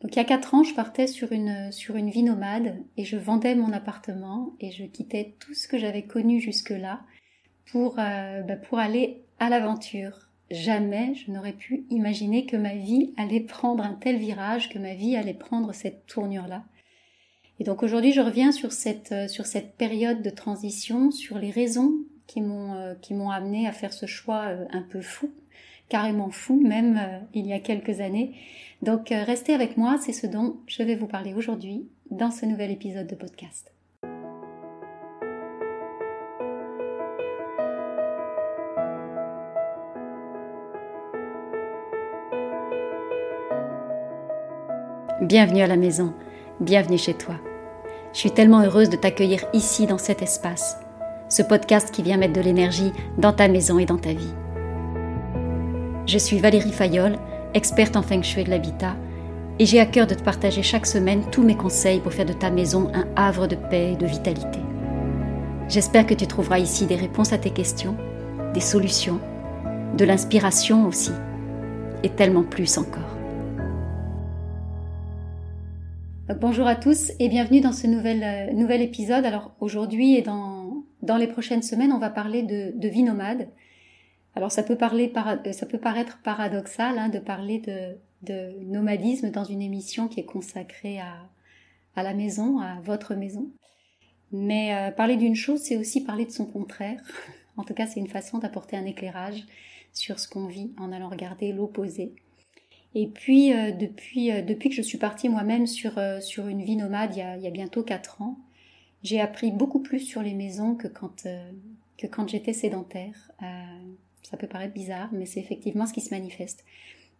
Donc il y a quatre ans, je partais sur une, sur une vie nomade et je vendais mon appartement et je quittais tout ce que j'avais connu jusque-là pour, euh, bah, pour aller à l'aventure. Jamais je n'aurais pu imaginer que ma vie allait prendre un tel virage, que ma vie allait prendre cette tournure-là. Et donc aujourd'hui, je reviens sur cette, euh, sur cette période de transition, sur les raisons qui m'ont euh, qui m'ont amené à faire ce choix un peu fou, carrément fou même il y a quelques années, donc euh, restez avec moi, c'est ce dont je vais vous parler aujourd'hui dans ce nouvel épisode de podcast. Bienvenue à la maison, bienvenue chez toi. Je suis tellement heureuse de t'accueillir ici dans cet espace, ce podcast qui vient mettre de l'énergie dans ta maison et dans ta vie. Je suis Valérie Fayolle experte en feng shui de l'habitat, et j'ai à cœur de te partager chaque semaine tous mes conseils pour faire de ta maison un havre de paix et de vitalité. J'espère que tu trouveras ici des réponses à tes questions, des solutions, de l'inspiration aussi, et tellement plus encore. Bonjour à tous et bienvenue dans ce nouvel, euh, épisode. Alors aujourd'hui et dans, les prochaines semaines, on va parler de vie nomade. Alors ça peut, parler, euh, ça peut paraître paradoxal hein, de parler de, nomadisme dans une émission qui est consacrée à, la maison, à votre maison. Mais euh, parler d'une chose, c'est aussi parler de son contraire. en tout cas, c'est une façon d'apporter un éclairage sur ce qu'on vit en allant regarder l'opposé. Et puis, euh, depuis, que je suis partie moi-même sur, une vie nomade il y, a, bientôt quatre ans, j'ai appris beaucoup plus sur les maisons que quand j'étais sédentaire. Ça peut paraître bizarre, mais c'est effectivement ce qui se manifeste.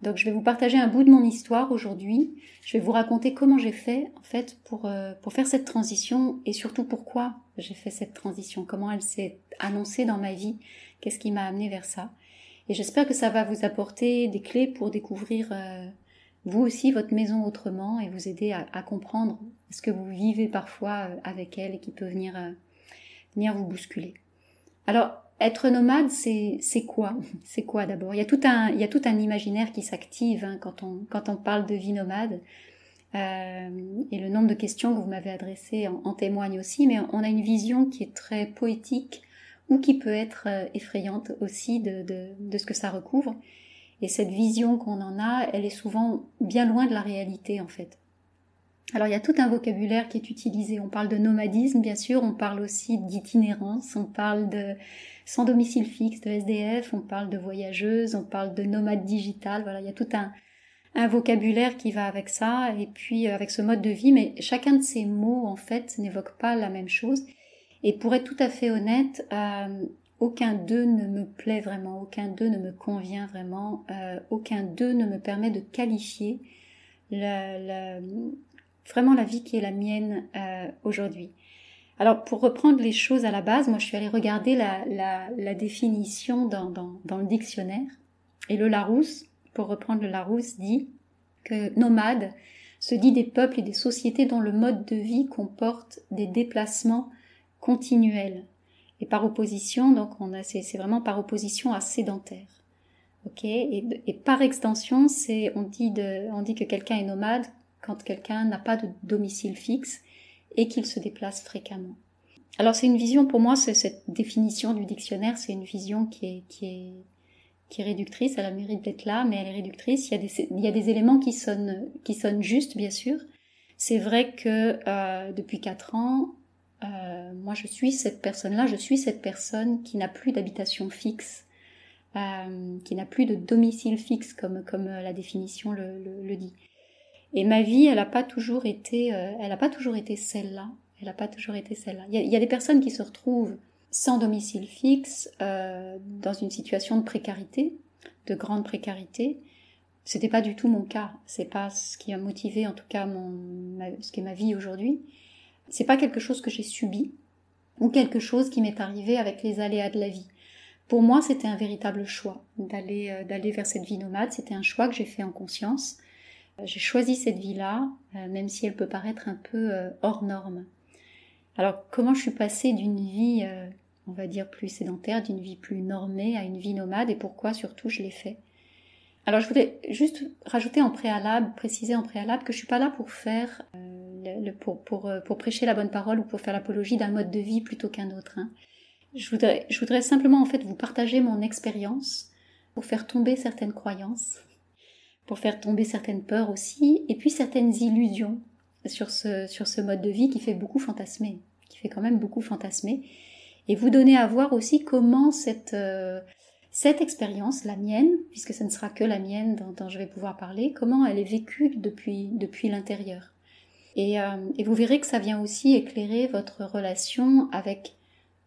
Donc je vais vous partager un bout de mon histoire aujourd'hui. Je vais vous raconter comment j'ai fait en fait pour, euh, pour faire cette transition et surtout pourquoi j'ai fait cette transition, comment elle s'est annoncée dans ma vie, qu'est-ce qui m'a amené vers ça. Et j'espère que ça va vous apporter des clés pour découvrir euh, vous aussi votre maison autrement et vous aider à, comprendre ce que vous vivez parfois euh, avec elle et qui peut venir, venir vous bousculer. Alors être nomade, c'est quoi? C'est quoi d'abord? Il, y a tout un, il y a tout un imaginaire qui s'active hein, quand, on, quand on parle de vie nomade. Euh, et le nombre de questions que vous m'avez adressées en, témoigne aussi, mais on a une vision qui est très poétique ou qui peut être euh, effrayante aussi de, de, de ce que ça recouvre. Et cette vision qu'on en a, elle est souvent bien loin de la réalité en fait. Alors il y a tout un vocabulaire qui est utilisé. On parle de nomadisme, bien sûr, on parle aussi d'itinérance, on parle de sans domicile fixe, de SDF, on parle de voyageuse, on parle de nomade digital. Voilà, il y a tout un, vocabulaire qui va avec ça et puis euh, avec ce mode de vie. Mais chacun de ces mots, en fait, n'évoque pas la même chose. Et pour être tout à fait honnête, euh, aucun d'eux ne me plaît vraiment, aucun d'eux ne me convient vraiment, euh, aucun d'eux ne me permet de qualifier le, vraiment la vie qui est la mienne euh, aujourd'hui. Alors pour reprendre les choses à la base, moi je suis allée regarder la, définition dans, le dictionnaire et le Larousse, pour reprendre le Larousse, dit que nomade se dit des peuples et des sociétés dont le mode de vie comporte des déplacements continuels. Et par opposition, donc on a c'est vraiment par opposition à sédentaire. Ok? Et, par extension, c'est on dit on dit que quelqu'un est nomade quand quelqu'un n'a pas de domicile fixe et qu'il se déplace fréquemment. Alors c'est une vision, pour moi, c'est cette définition du dictionnaire, c'est une vision qui est, qui est, qui est réductrice, elle a mérite d'être là, mais elle est réductrice. Il y a des, il y a des éléments qui sonnent, qui sonnent justes, bien sûr. C'est vrai que euh, depuis quatre ans, euh, moi je suis cette personne-là, je suis cette personne qui n'a plus d'habitation fixe, euh, qui n'a plus de domicile fixe comme, comme la définition le, le, le dit. Et ma vie, elle n'a pas toujours été, euh, elle a pas toujours été celle-là. Elle n'a pas toujours été celle-là. Il, y, a, des personnes qui se retrouvent sans domicile fixe, euh, dans une situation de précarité, de grande précarité. C'était pas du tout mon cas. C'est pas ce qui a motivé, en tout cas, mon, ce qui est ma vie aujourd'hui. C'est pas quelque chose que j'ai subi ou quelque chose qui m'est arrivé avec les aléas de la vie. Pour moi, c'était un véritable choix d'aller euh, d'aller vers cette vie nomade. C'était un choix que j'ai fait en conscience. J'ai choisi cette vie-là, euh, même si elle peut paraître un peu euh, hors norme. Alors comment je suis passée d'une vie, euh, on va dire, plus sédentaire, d'une vie plus normée à une vie nomade et pourquoi surtout je l'ai fait? Alors je voudrais juste rajouter en préalable, préciser en préalable que je suis pas là pour faire, euh, le, pour, pour, pour, prêcher la bonne parole ou pour faire l'apologie d'un mode de vie plutôt qu'un autre. Hein. Je, voudrais, je voudrais simplement en fait vous partager mon expérience pour faire tomber certaines croyances, pour faire tomber certaines peurs aussi, et puis certaines illusions sur ce, sur ce mode de vie qui fait beaucoup fantasmer, qui fait quand même beaucoup fantasmer, et vous donner à voir aussi comment cette, euh, cette expérience, la mienne, puisque ce ne sera que la mienne dont, je vais pouvoir parler, comment elle est vécue depuis, depuis l'intérieur. Et, euh, et, vous verrez que ça vient aussi éclairer votre relation avec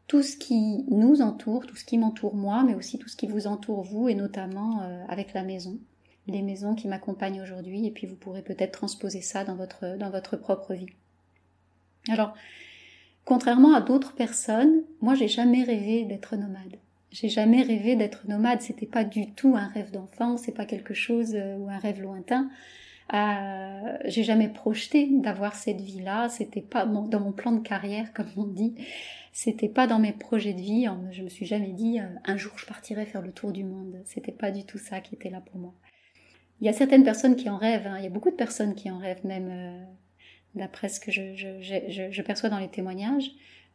tout ce qui nous entoure, tout ce qui m'entoure moi, mais aussi tout ce qui vous entoure vous, et notamment euh, avec la maison, les maisons qui m'accompagnent aujourd'hui, et puis vous pourrez peut-être transposer ça dans votre, dans votre propre vie. Alors, contrairement à d'autres personnes, moi j'ai jamais rêvé d'être nomade. J'ai jamais rêvé d'être nomade. C'était pas du tout un rêve d'enfant. C'est pas quelque chose euh, ou un rêve lointain. Euh, j'ai jamais projeté d'avoir cette vie-là. C'était pas dans mon plan de carrière, comme on dit. C'était pas dans mes projets de vie. Je me suis jamais dit euh, un jour je partirai faire le tour du monde. C'était pas du tout ça qui était là pour moi. Il y a certaines personnes qui en rêvent. Hein. Il y a beaucoup de personnes qui en rêvent, même euh, d'après ce que je, perçois dans les témoignages,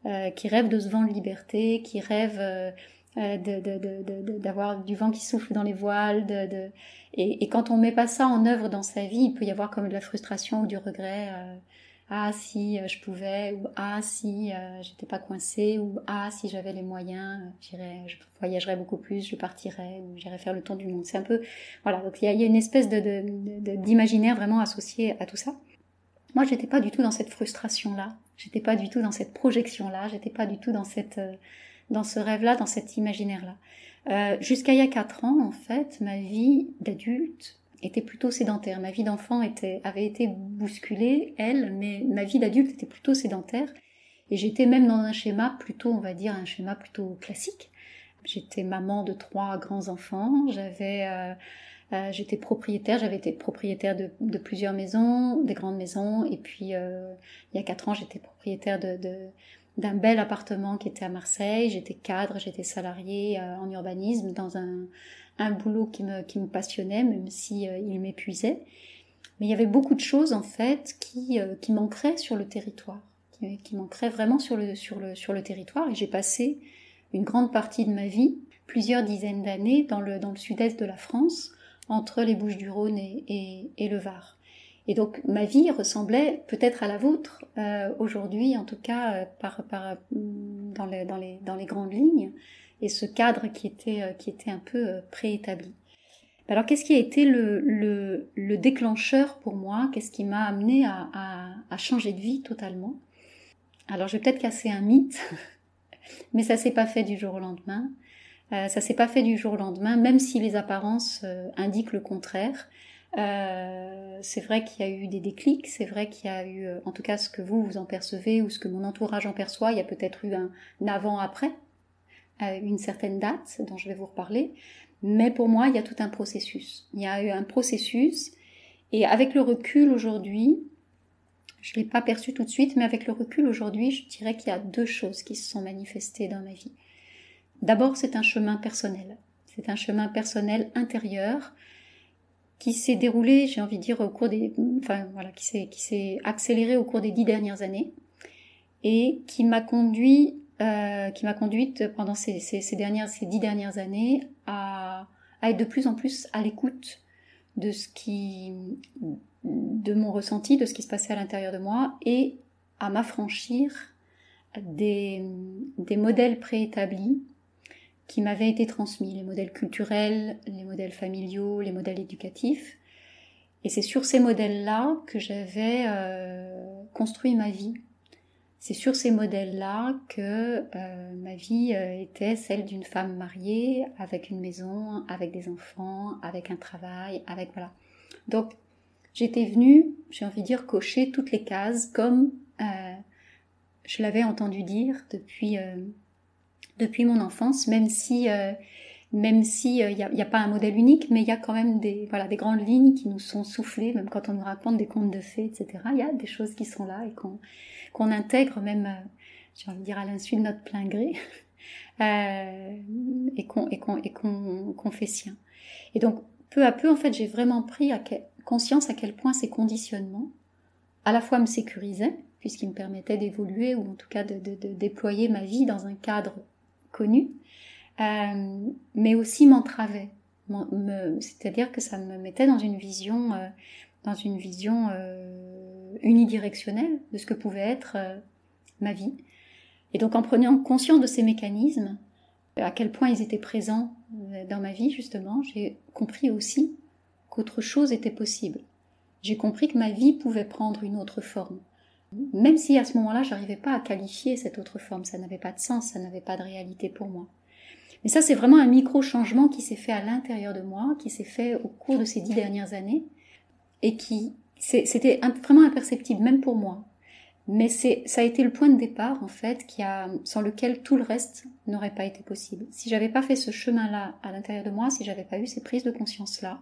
euh, qui rêvent de ce vent de liberté, qui rêvent euh, d'avoir du vent qui souffle dans les voiles. De, et, et, quand on met pas ça en œuvre dans sa vie, il peut y avoir comme de la frustration ou du regret. Euh, ah si euh, je pouvais, ou ah si j'étais pas coincée, ou ah si j'avais les moyens, j'irais, je voyagerais beaucoup plus, je partirais, j'irais faire le tour du monde. C'est un peu, voilà. Donc il y a, y a, une espèce de d'imaginaire vraiment associé à tout ça. Moi, j'étais pas du tout dans cette frustration-là. J'étais pas du tout dans cette projection-là. J'étais pas du tout dans cette dans ce rêve-là, dans cet imaginaire-là. Euh, Jusqu'à il y a quatre ans, en fait, ma vie d'adulte était plutôt sédentaire. Ma vie d'enfant était, avait été bousculée, elle, mais ma vie d'adulte était plutôt sédentaire. Et j'étais même dans un schéma plutôt, on va dire, un schéma plutôt classique. J'étais maman de trois grands enfants, j'avais, euh, euh, j'étais propriétaire, j'avais été propriétaire de, de, plusieurs maisons, des grandes maisons, et puis euh, il y a quatre ans, j'étais propriétaire de, de, d'un bel appartement qui était à Marseille. J'étais cadre, j'étais salarié euh, en urbanisme dans un, un boulot qui me, qui me passionnait, même si euh, il m'épuisait. Mais il y avait beaucoup de choses en fait qui, euh, qui manqueraient sur le territoire, qui, qui, vraiment sur le, sur le, sur le territoire. Et j'ai passé une grande partie de ma vie, plusieurs dizaines d'années, dans le, dans le sud-est de la France, entre les Bouches-du-Rhône et, et, et le Var. Et donc ma vie ressemblait peut-être à la vôtre euh, aujourd'hui, en tout cas euh, par, dans, les, grandes lignes, et ce cadre qui était, euh, un peu préétabli. Alors qu'est-ce qui a été le, le, le déclencheur pour moi? Qu'est-ce qui m'a amené à, à, changer de vie totalement? Alors je vais peut-être casser un mythe, mais ça s'est pas fait du jour au lendemain. Ça s'est pas fait du jour au lendemain, même si les apparences indiquent le contraire. Euh, c'est vrai qu'il y a eu des déclics, c'est vrai qu'il y a eu, euh, en tout cas ce que vous vous en percevez ou ce que mon entourage en perçoit, il y a peut-être eu un avant-après, euh, une certaine date dont je vais vous reparler, mais pour moi il y a tout un processus. Il y a eu un processus et avec le recul aujourd'hui, je l'ai pas perçu tout de suite, mais avec le recul aujourd'hui, je dirais qu'il y a deux choses qui se sont manifestées dans ma vie. D'abord, c'est un chemin personnel. C'est un chemin personnel intérieur qui s'est déroulé, j'ai envie de dire, au cours des, enfin voilà, qui s'est qui s'est accéléré au cours des dix dernières années et qui m'a conduit, euh, qui m'a conduite pendant ces, dernières dix dernières années à, à être de plus en plus à l'écoute de ce qui, de mon ressenti, de ce qui se passait à l'intérieur de moi et à m'affranchir des, des modèles préétablis qui m'avaient été transmis, les modèles culturels, les modèles familiaux, les modèles éducatifs. Et c'est sur ces modèles-là que j'avais euh, construit ma vie. C'est sur ces modèles-là que euh, ma vie euh, était celle d'une femme mariée, avec une maison, avec des enfants, avec un travail, avec voilà. Donc j'étais venue, j'ai envie de dire, cocher toutes les cases comme je l'avais entendu dire depuis depuis mon enfance, même si euh, même si il euh, n'y a, pas un modèle unique, mais il y a quand même des voilà des grandes lignes qui nous sont soufflées, même quand on nous raconte des contes de fées, etc. Il y a des choses qui sont là et qu'on qu'on intègre même, euh, j'ai envie de dire à l'insu de notre plein gré, et qu'on et qu'on et qu'on qu'on fait sien. Et donc peu à peu, en fait, j'ai vraiment pris conscience à quel point ces conditionnements, à la fois me sécurisaient, puisqu'ils me permettaient d'évoluer ou en tout cas de, déployer ma vie dans un cadre connu, euh, mais aussi m'entravaient. C'est-à-dire que ça me mettait dans une vision, euh, dans une vision euh, unidirectionnelle de ce que pouvait être ma vie. Et donc en prenant conscience de ces mécanismes, à quel point ils étaient présents dans ma vie justement, j'ai compris aussi qu'autre chose était possible. J'ai compris que ma vie pouvait prendre une autre forme. Même si à ce moment-là, j'arrivais pas à qualifier cette autre forme, ça n'avait pas de sens, ça n'avait pas de réalité pour moi. Mais ça, c'est vraiment un micro-changement qui s'est fait à l'intérieur de moi, qui s'est fait au cours de ces dix dernières années, et qui, c'était vraiment imperceptible, même pour moi. Mais ça a été le point de départ, en fait, qui a, sans lequel tout le reste n'aurait pas été possible. Si j'avais pas fait ce chemin-là à l'intérieur de moi, si j'avais pas eu ces prises de conscience-là,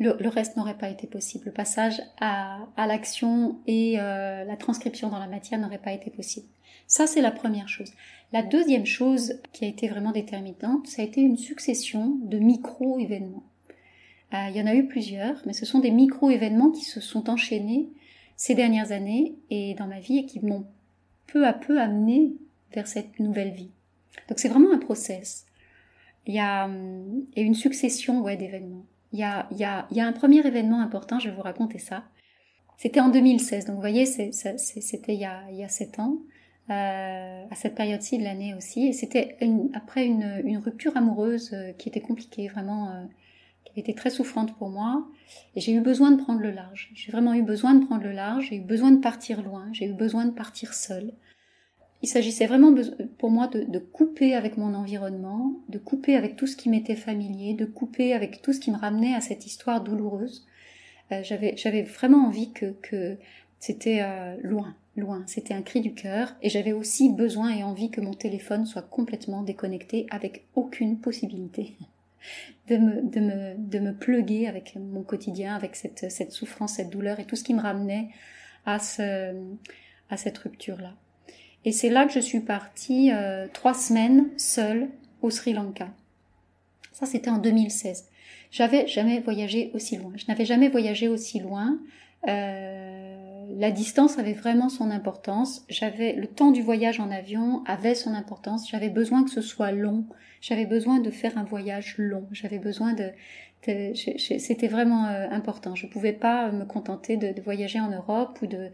le, reste n'aurait pas été possible. Le passage à, l'action et euh, la transcription dans la matière n'aurait pas été possible. Ça, c'est la première chose. La deuxième chose qui a été vraiment déterminante, ça a été une succession de micro-événements. Euh, il y en a eu plusieurs, mais ce sont des micro-événements qui se sont enchaînés ces dernières années et dans ma vie et qui m'ont peu à peu amené vers cette nouvelle vie. Donc c'est vraiment un process. Il y a, hum, une succession d'événements. Il y a, un premier événement important, je vais vous raconter ça. C'était en 2016, donc vous voyez, c'était il y a, 7 ans, euh, à cette période-ci de l'année aussi, et c'était après une, une, rupture amoureuse euh, qui était compliquée, vraiment, euh, qui avait été très souffrante pour moi, et j'ai eu besoin de prendre le large. J'ai vraiment eu besoin de prendre le large, j'ai eu besoin de partir loin, j'ai eu besoin de partir seule. Il s'agissait vraiment pour moi de, couper avec mon environnement, de couper avec tout ce qui m'était familier, de couper avec tout ce qui me ramenait à cette histoire douloureuse. Euh, j'avais, vraiment envie que, c'était euh, loin, loin. C'était un cri du cœur. Et j'avais aussi besoin et envie que mon téléphone soit complètement déconnecté avec aucune possibilité de me, de pluguer avec mon quotidien, avec cette, souffrance, cette douleur et tout ce qui me ramenait à cette rupture-là. Et c'est là que je suis partie euh, trois semaines seule au Sri Lanka. Ça, c'était en 2016. J'avais jamais voyagé aussi loin. Je n'avais jamais voyagé aussi loin. Euh, la distance avait vraiment son importance. J'avais le temps du voyage en avion avait son importance. J'avais besoin que ce soit long. J'avais besoin de faire un voyage long. J'avais besoin de, c'était vraiment euh, important. Je ne pouvais pas me contenter de, voyager en Europe ou de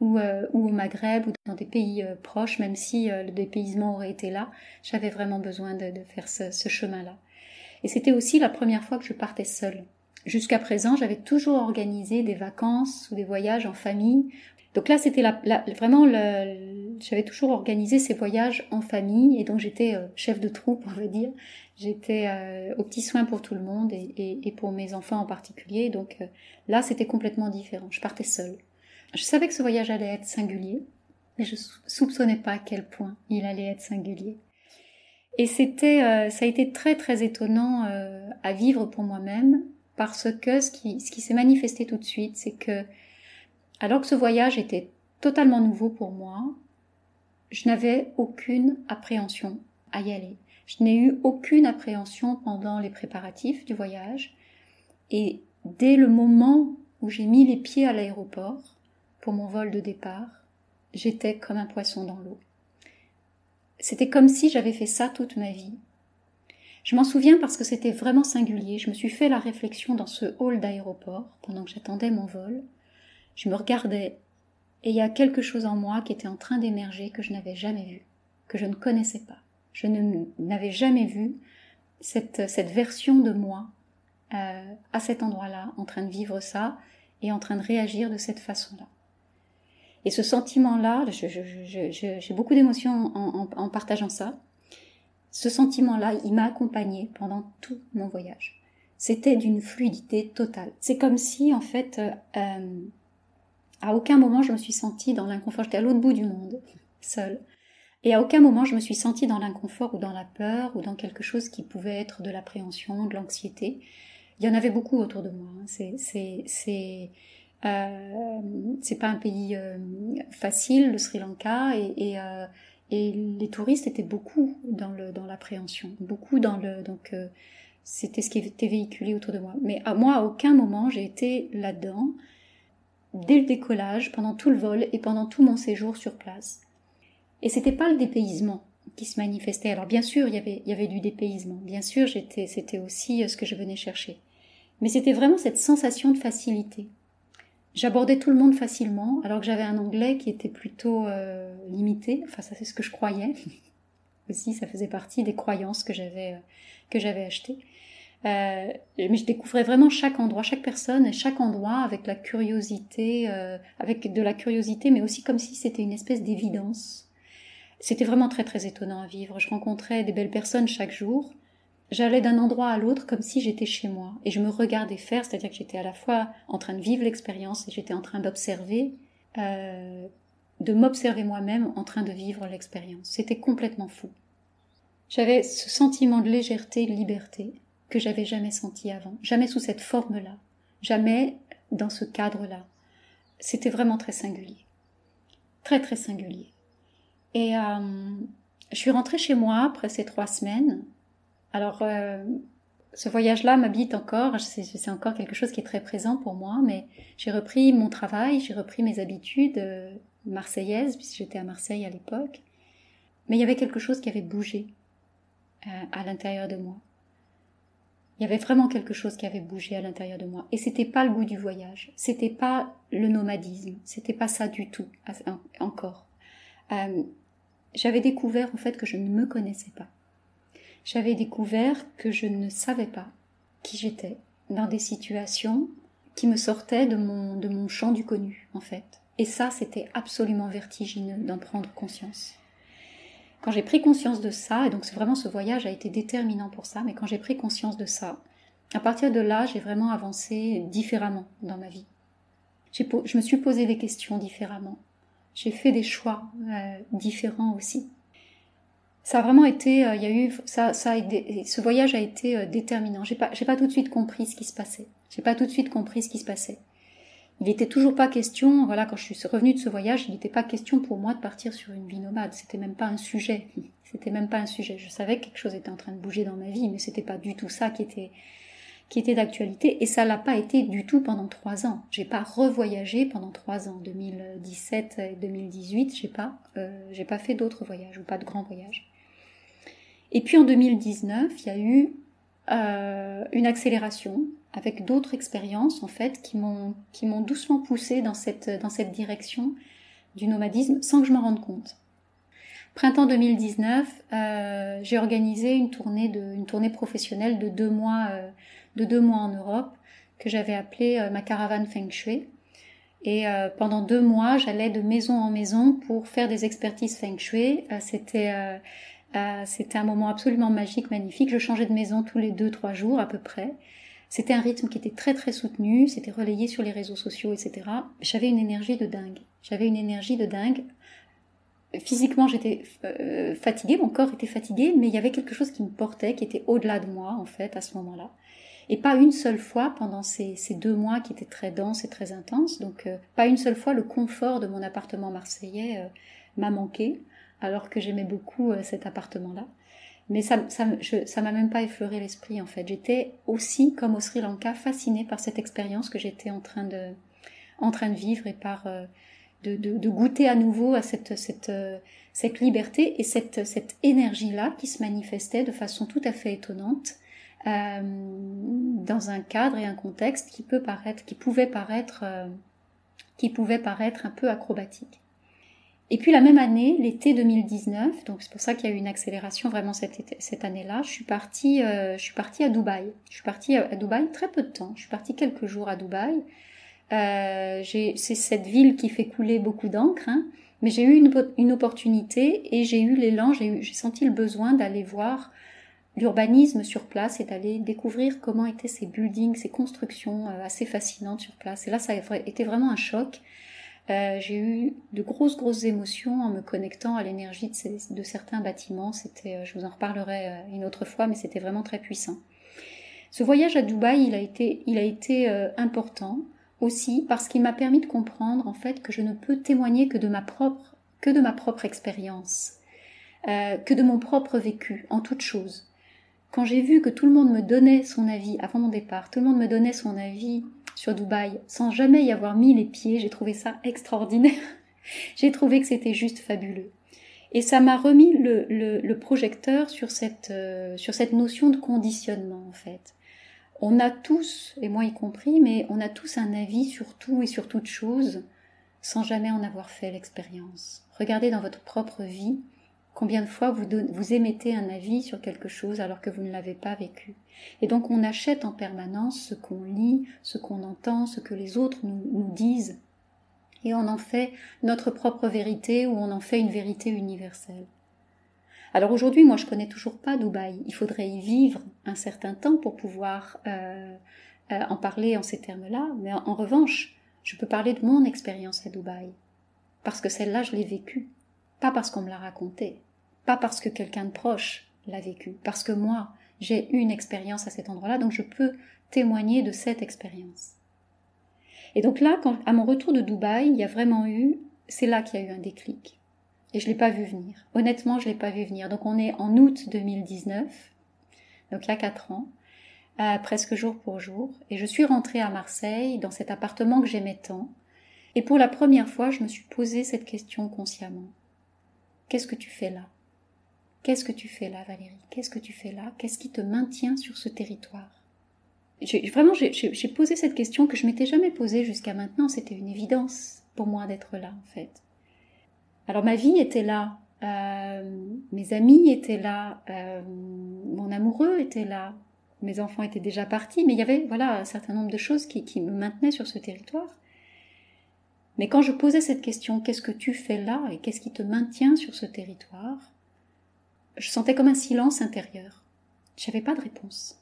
ou, euh, au Maghreb ou dans des pays euh, proches, même si le dépaysement aurait été là, j'avais vraiment besoin de, de faire ce, ce chemin-là. Et c'était aussi la première fois que je partais seule. Jusqu'à présent, j'avais toujours organisé des vacances ou des voyages en famille. Donc là, c'était la, vraiment le, j'avais toujours organisé ces voyages en famille et donc j'étais chef de troupe, on va dire. J'étais euh, au petit soin pour tout le monde et, et, et pour mes enfants en particulier. Donc là, c'était complètement différent. Je partais seule. Je savais que ce voyage allait être singulier, mais je soupçonnais pas à quel point il allait être singulier. Et c'était, euh, ça a été très très étonnant euh, à vivre pour moi-même parce que ce qui, s'est manifesté tout de suite, c'est que alors que ce voyage était totalement nouveau pour moi, je n'avais aucune appréhension à y aller. Je n'ai eu aucune appréhension pendant les préparatifs du voyage. Et dès le moment où j'ai mis les pieds à l'aéroport, pour mon vol de départ, j'étais comme un poisson dans l'eau. C'était comme si j'avais fait ça toute ma vie. Je m'en souviens parce que c'était vraiment singulier. Je me suis fait la réflexion dans ce hall d'aéroport pendant que j'attendais mon vol. Je me regardais et il y a quelque chose en moi qui était en train d'émerger que je n'avais jamais vu, que je ne connaissais pas. Je n'avais jamais vu cette, version de moi euh, à cet endroit-là, en train de vivre ça et en train de réagir de cette façon-là. Et ce sentiment-là, j'ai beaucoup d'émotions en, partageant ça. Ce sentiment-là, il m'a accompagné pendant tout mon voyage. C'était d'une fluidité totale. C'est comme si, en fait, euh, à aucun moment je me suis sentie dans l'inconfort. J'étais à l'autre bout du monde, seule. Et à aucun moment je me suis sentie dans l'inconfort ou dans la peur ou dans quelque chose qui pouvait être de l'appréhension, de l'anxiété. Il y en avait beaucoup autour de moi. Hein. C'est, c'est, euh, c'est pas un pays euh, facile, le Sri Lanka, et, et, les touristes étaient beaucoup dans l'appréhension, beaucoup dans le donc C'était ce qui était véhiculé autour de moi. Mais à moi, à aucun moment, j'ai été là-dedans, dès le décollage, pendant tout le vol et pendant tout mon séjour sur place. Et c'était pas le dépaysement qui se manifestait. Alors bien sûr, il y avait, il y avait du dépaysement. Bien sûr, j'étais, c'était aussi euh, ce que je venais chercher. Mais c'était vraiment cette sensation de facilité. J'abordais tout le monde facilement, alors que j'avais un anglais qui était plutôt euh, limité. Enfin, ça c'est ce que je croyais. aussi, ça faisait partie des croyances que j'avais euh, que j'avais achetées. Euh, mais je découvrais vraiment chaque endroit, chaque personne et chaque endroit avec la curiosité, avec de la curiosité, mais aussi comme si c'était une espèce d'évidence. C'était vraiment très très étonnant à vivre. Je rencontrais des belles personnes chaque jour. J'allais d'un endroit à l'autre comme si j'étais chez moi et je me regardais faire, c'est-à-dire que j'étais à la fois en train de vivre l'expérience et j'étais en train d'observer, euh, de m'observer moi-même en train de vivre l'expérience. C'était complètement fou. J'avais ce sentiment de légèreté, de liberté que j'avais jamais senti avant, jamais sous cette forme-là, jamais dans ce cadre-là. C'était vraiment très singulier, très très singulier. Et euh, je suis rentrée chez moi après ces trois semaines. Alors, euh, ce voyage-là m'habite encore, c'est encore quelque chose qui est très présent pour moi, mais j'ai repris mon travail, j'ai repris mes habitudes euh, marseillaises, puisque j'étais à Marseille à l'époque. Mais il y avait quelque chose qui avait bougé à l'intérieur de moi. Il y avait vraiment quelque chose qui avait bougé à l'intérieur de moi. Et c'était pas le goût du voyage. C'était pas le nomadisme. C'était pas ça du tout, encore. Euh, j'avais découvert, en fait, que je ne me connaissais pas. J'avais découvert que je ne savais pas qui j'étais dans des situations qui me sortaient de mon, de mon champ du connu, en fait. Et ça, c'était absolument vertigineux d'en prendre conscience. Quand j'ai pris conscience de ça, et donc vraiment ce voyage a été déterminant pour ça, mais quand j'ai pris conscience de ça, à partir de là, j'ai vraiment avancé différemment dans ma vie. Je me suis posé des questions différemment. J'ai fait des choix euh, différents aussi. Ça a vraiment été, euh, il y a eu, ça, ça a ce voyage a été euh, déterminant. J'ai pas, j'ai pas tout de suite compris ce qui se passait. J'ai pas tout de suite compris ce qui se passait il n'était toujours pas question, voilà, quand je suis revenue de ce voyage, il n'était pas question pour moi de partir sur une vie nomade. C'était même pas un sujet. C'était même pas un sujet. Je savais que quelque chose était en train de bouger dans ma vie, mais c'était pas du tout ça qui était, qui était d'actualité. Et ça l'a pas été du tout pendant trois ans. J'ai pas revoyagé pendant trois ans. 2017 et 2018, j'ai pas, euh, j'ai pas fait d'autres voyages ou pas de grands voyages. Et puis en 2019, il y a eu euh, une accélération avec d'autres expériences en fait qui m'ont qui m'ont doucement poussé dans cette dans cette direction du nomadisme sans que je m'en rende compte. Printemps 2019, euh, j'ai organisé une tournée de une tournée professionnelle de deux mois euh, de deux mois en Europe que j'avais appelée ma caravane Feng Shui. Et pendant deux mois, j'allais de maison en maison pour faire des expertises Feng Shui. c'était c'était un moment absolument magique, magnifique. Je changeais de maison tous les deux trois jours à peu près. C'était un rythme qui était très très soutenu, c'était relayé sur les réseaux sociaux, etc. J'avais une énergie de dingue. J'avais une énergie de dingue. Physiquement, j'étais euh, fatiguée, mon corps était fatigué, mais il y avait quelque chose qui me portait, qui était au-delà de moi, en fait, à ce moment-là. Et pas une seule fois pendant ces, deux mois qui étaient très denses et très intenses. Donc, euh, pas une seule fois le confort de mon appartement marseillais euh, m'a manqué, alors que j'aimais beaucoup cet appartement-là. Mais ça, ça, m'a même pas effleuré l'esprit en fait. J'étais aussi, comme au Sri Lanka, fascinée par cette expérience que j'étais en train de, en train de vivre et par euh, de, de, de, goûter à nouveau à cette, cette, euh, cette liberté et cette, cette énergie-là qui se manifestait de façon tout à fait étonnante euh, dans un cadre et un contexte qui peut paraître, qui pouvait paraître, euh, qui pouvait paraître un peu acrobatique. Et puis la même année, l'été 2019, donc c'est pour ça qu'il y a eu une accélération vraiment cette, année-là, je suis partie, euh, je suis partie à Dubaï. Je suis partie à, Dubaï très peu de temps. Je suis partie quelques jours à Dubaï. Euh, c'est cette ville qui fait couler beaucoup d'encre, hein, mais j'ai eu une, une, opportunité et j'ai eu l'élan, j'ai senti le besoin d'aller voir l'urbanisme sur place et d'aller découvrir comment étaient ces buildings, ces constructions euh, assez fascinantes sur place. Et là, ça a été vraiment un choc. Euh, j'ai eu de grosses, grosses émotions en me connectant à l'énergie de, certains bâtiments. C'était, euh, je vous en reparlerai euh, une autre fois, mais c'était vraiment très puissant. Ce voyage à Dubaï, il a été, important aussi parce qu'il m'a permis de comprendre en fait que je ne peux témoigner que de ma propre, expérience, que de mon propre vécu en toute chose. quand j'ai vu que tout le monde me donnait son avis avant mon départ, tout le monde me donnait son avis sur Dubaï sans jamais y avoir mis les pieds, j'ai trouvé ça extraordinaire. j'ai trouvé que c'était juste fabuleux. Et ça m'a remis le, le, projecteur sur cette, euh, sur cette notion de conditionnement en fait. On a tous, et moi y compris, mais on a tous un avis sur tout et sur toute chose sans jamais en avoir fait l'expérience. Regardez dans votre propre vie combien de fois vous, émettez un avis sur quelque chose alors que vous ne l'avez pas vécu? Et donc on achète en permanence ce qu'on lit, ce qu'on entend, ce que les autres nous, nous disent et on en fait notre propre vérité ou on en fait une vérité universelle. Alors aujourd'hui, moi je connais toujours pas Dubaï. Il faudrait y vivre un certain temps pour pouvoir euh, euh, en parler en ces termes-là. Mais en, revanche, je peux parler de mon expérience à Dubaï. Parce que celle-là, je l'ai vécue. Pas parce qu'on me l'a racontée. Pas parce que quelqu'un de proche l'a vécue. Parce que moi, j'ai une expérience à cet endroit-là, donc je peux témoigner de cette expérience. Et donc là, à mon retour de Dubaï, il y a vraiment eu, c'est là qu'il y a eu un déclic. Et je l'ai pas vu venir. Honnêtement, je l'ai pas vu venir. Donc on est en août 2019, donc il y a quatre ans, euh, presque jour pour jour, et je suis rentrée à Marseille dans cet appartement que j'aimais tant. Et pour la première fois, je me suis posé cette question consciemment. Qu'est-ce que tu fais là? Qu'est-ce que tu fais là, Valérie? Qu'est-ce que tu fais là? Qu'est-ce qui te maintient sur ce territoire? Vraiment, j'ai posé cette question que je m'étais jamais posée jusqu'à maintenant. C'était une évidence pour moi d'être là, en fait. Alors ma vie était là, euh, mes amis étaient là, euh, mon amoureux était là, mes enfants étaient déjà partis, mais il y avait voilà un certain nombre de choses qui, qui me maintenaient sur ce territoire. Mais quand je posais cette question, qu'est-ce que tu fais là et qu'est-ce qui te maintient sur ce territoire, je sentais comme un silence intérieur. Je n'avais pas de réponse.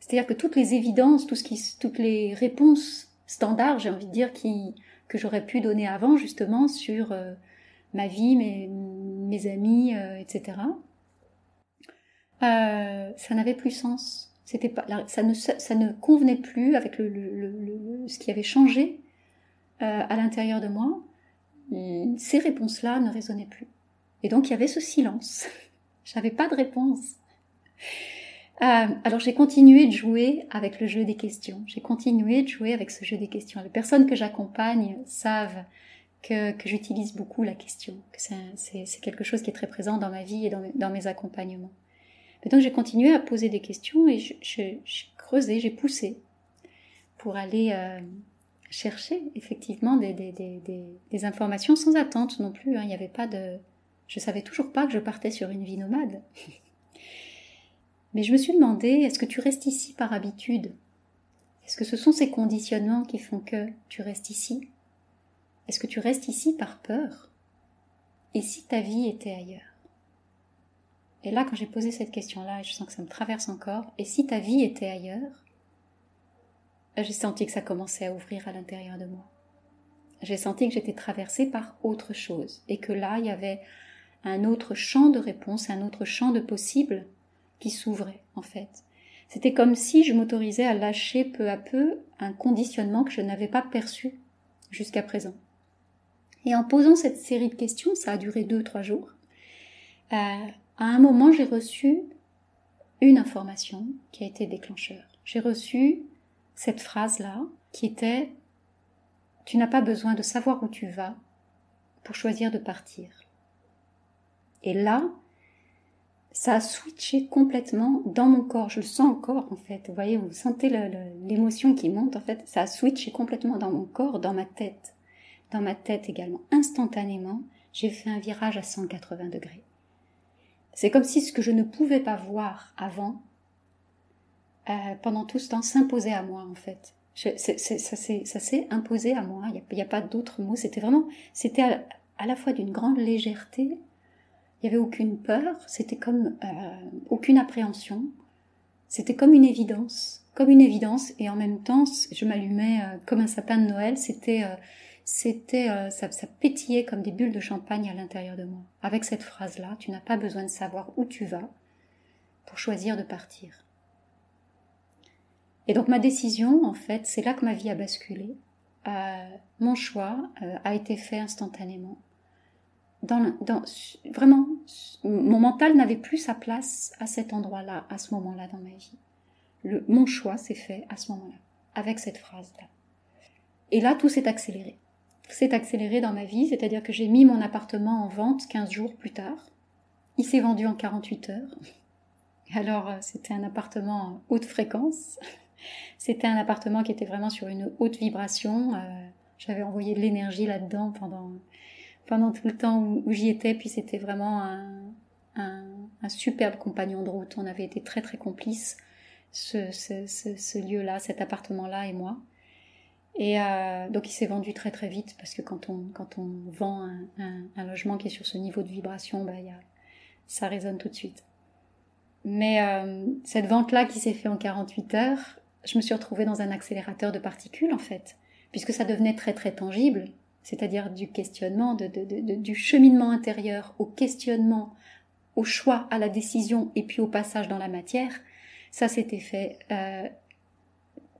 C'est-à-dire que toutes les évidences, tout ce qui, toutes les réponses standards, j'ai envie de dire, que j'aurais pu donner avant, justement, sur euh, ma vie, mes, amis, euh, etc., euh, ça n'avait plus sens. C'était pas, ça ne, ça ne convenait plus avec le, ce qui avait changé à l'intérieur de moi. Ces réponses-là ne résonnaient plus. Et donc il y avait ce silence. J'avais pas de réponse. Euh, alors j'ai continué de jouer avec le jeu des questions. J'ai continué de jouer avec ce jeu des questions. Les personnes que j'accompagne savent que, que j'utilise beaucoup la question, que c'est quelque chose qui est très présent dans ma vie et dans dans mes accompagnements. Mais donc j'ai continué à poser des questions et j'ai creusé, j'ai poussé pour aller euh, chercher effectivement des, des, des, des, informations sans attente non plus. Hein. Il n'y avait pas de... Je savais toujours pas que je partais sur une vie nomade. Mais je me suis demandé, est-ce que tu restes ici par habitude? Est-ce que ce sont ces conditionnements qui font que tu restes ici? Est-ce que tu restes ici par peur? Et si ta vie était ailleurs? Et là, quand j'ai posé cette question-là, et je sens que ça me traverse encore, et si ta vie était ailleurs? J'ai senti que ça commençait à ouvrir à l'intérieur de moi. J'ai senti que j'étais traversée par autre chose, et que là, il y avait un autre champ de réponse, un autre champ de possibles qui s'ouvrait en fait. C'était comme si je m'autorisais à lâcher peu à peu un conditionnement que je n'avais pas perçu jusqu'à présent. Et en posant cette série de questions, ça a duré deux, trois jours, euh, à un moment j'ai reçu une information qui a été déclencheur. J'ai reçu cette phrase-là qui était Tu n'as pas besoin de savoir où tu vas pour choisir de partir. Et là, ça a switché complètement dans mon corps. Je le sens encore en fait. Vous voyez, vous sentez l'émotion qui monte en fait. Ça a switché complètement dans mon corps, dans ma tête. Dans ma tête également. Instantanément, j'ai fait un virage à 180 degrés. C'est comme si ce que je ne pouvais pas voir avant, euh, pendant tout ce temps, s'imposait à moi en fait. ça s'est imposé à moi. Il n'y a, pas d'autre mot. C'était vraiment, c'était à la fois d'une grande légèreté il n'y avait aucune peur, c'était comme euh, aucune appréhension, c'était comme une évidence, comme une évidence, et en même temps, je m'allumais euh, comme un sapin de Noël, c'était, euh, ça pétillait comme des bulles de champagne à l'intérieur de moi. Avec cette phrase-là, tu n'as pas besoin de savoir où tu vas pour choisir de partir. Et donc ma décision, en fait, c'est là que ma vie a basculé. mon choix a été fait instantanément dans, vraiment mon mental n'avait plus sa place à cet endroit-là, à ce moment-là dans ma vie. Le, mon choix s'est fait à ce moment-là, avec cette phrase-là. Et là, tout s'est accéléré. Tout s'est accéléré dans ma vie, c'est-à-dire que j'ai mis mon appartement en vente 15 jours plus tard. Il s'est vendu en 48 heures. Alors, euh, c'était un appartement haute fréquence. C'était un appartement qui était vraiment sur une haute vibration. Euh, j'avais envoyé de l'énergie là-dedans pendant, pendant tout le temps où, j'y étais. Puis c'était vraiment un, un, superbe compagnon de route. On avait été très très complices, ce, ce, lieu-là, cet appartement-là et moi. Et euh, donc il s'est vendu très très vite parce que quand on, quand on vend un, un, logement qui est sur ce niveau de vibration, bah, y ça résonne tout de suite. Mais euh, cette vente-là qui s'est faite en 48 heures, je me suis retrouvée dans un accélérateur de particules en fait, puisque ça devenait très très tangible, c'est-à-dire du questionnement, du cheminement intérieur au questionnement, au choix, à la décision et puis au passage dans la matière. Ça s'était fait euh,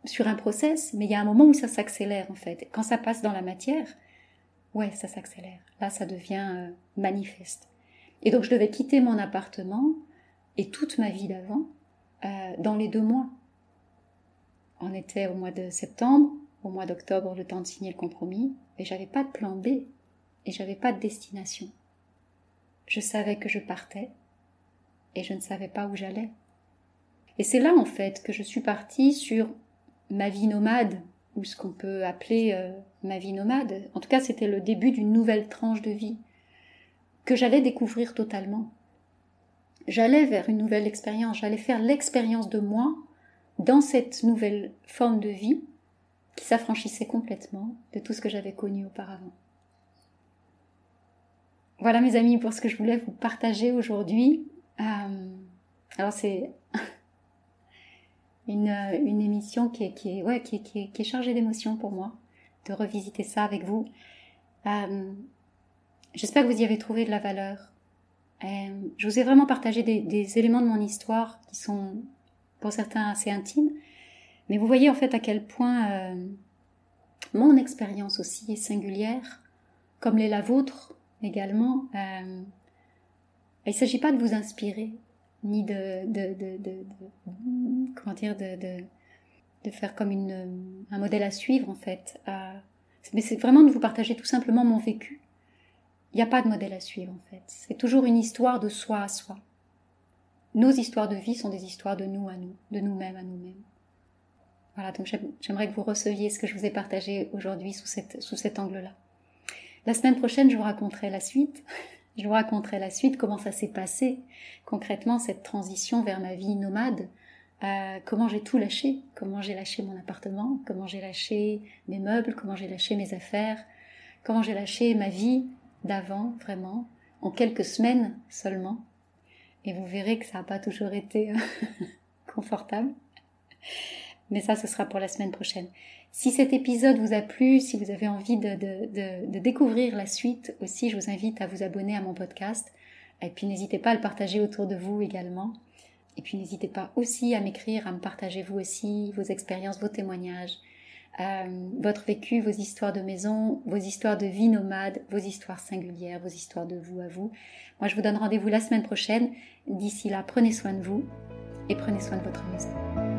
sur un process, mais il y a un moment où ça s'accélère en fait. Quand ça passe dans la matière, ouais, ça s'accélère. Là, ça devient euh, manifeste. Et donc je devais quitter mon appartement et toute ma vie d'avant euh, dans les deux mois. On était au mois de septembre, au mois d'octobre, le temps de signer le compromis, et j'avais pas de plan B, et j'avais pas de destination. Je savais que je partais, et je ne savais pas où j'allais. Et c'est là, en fait, que je suis partie sur ma vie nomade, ou ce qu'on peut appeler euh, ma vie nomade. En tout cas, c'était le début d'une nouvelle tranche de vie, que j'allais découvrir totalement. J'allais vers une nouvelle expérience, j'allais faire l'expérience de moi dans cette nouvelle forme de vie qui s'affranchissait complètement de tout ce que j'avais connu auparavant. Voilà mes amis pour ce que je voulais vous partager aujourd'hui. Euh, alors c'est une, émission qui est, chargée d'émotions pour moi, de revisiter ça avec vous. Euh, J'espère que vous y avez trouvé de la valeur. Euh, je vous ai vraiment partagé des, éléments de mon histoire qui sont pour certains assez intimes, mais vous voyez en fait à quel point euh, mon expérience aussi est singulière, comme l'est la vôtre également. Euh, il ne s'agit pas de vous inspirer, ni de, comment dire, de, faire comme une, un modèle à suivre en fait. mais c'est vraiment de vous partager tout simplement mon vécu il n'y a pas de modèle à suivre en fait. C'est toujours une histoire de soi à soi. Nos histoires de vie sont des histoires de nous à nous, de nous-mêmes à nous-mêmes. Voilà, donc j'aimerais que vous receviez ce que je vous ai partagé aujourd'hui sous, sous cet angle-là. La semaine prochaine, je vous raconterai la suite. Je vous raconterai la suite, comment ça s'est passé concrètement cette transition vers ma vie nomade, euh, comment j'ai tout lâché, comment j'ai lâché mon appartement, comment j'ai lâché mes meubles, comment j'ai lâché mes affaires, comment j'ai lâché ma vie, d'avant, vraiment, en quelques semaines seulement. Et vous verrez que ça n'a pas toujours été confortable. Mais ça, ce sera pour la semaine prochaine. Si cet épisode vous a plu, si vous avez envie de, de, découvrir la suite aussi, je vous invite à vous abonner à mon podcast. Et puis n'hésitez pas à le partager autour de vous également. Et puis n'hésitez pas aussi à m'écrire, à me partager vous aussi vos expériences, vos témoignages. Euh, votre vécu, vos histoires de maison, vos histoires de vie nomade, vos histoires singulières, vos histoires de vous à vous. Moi, je vous donne rendez-vous la semaine prochaine. D'ici là, prenez soin de vous et prenez soin de votre maison.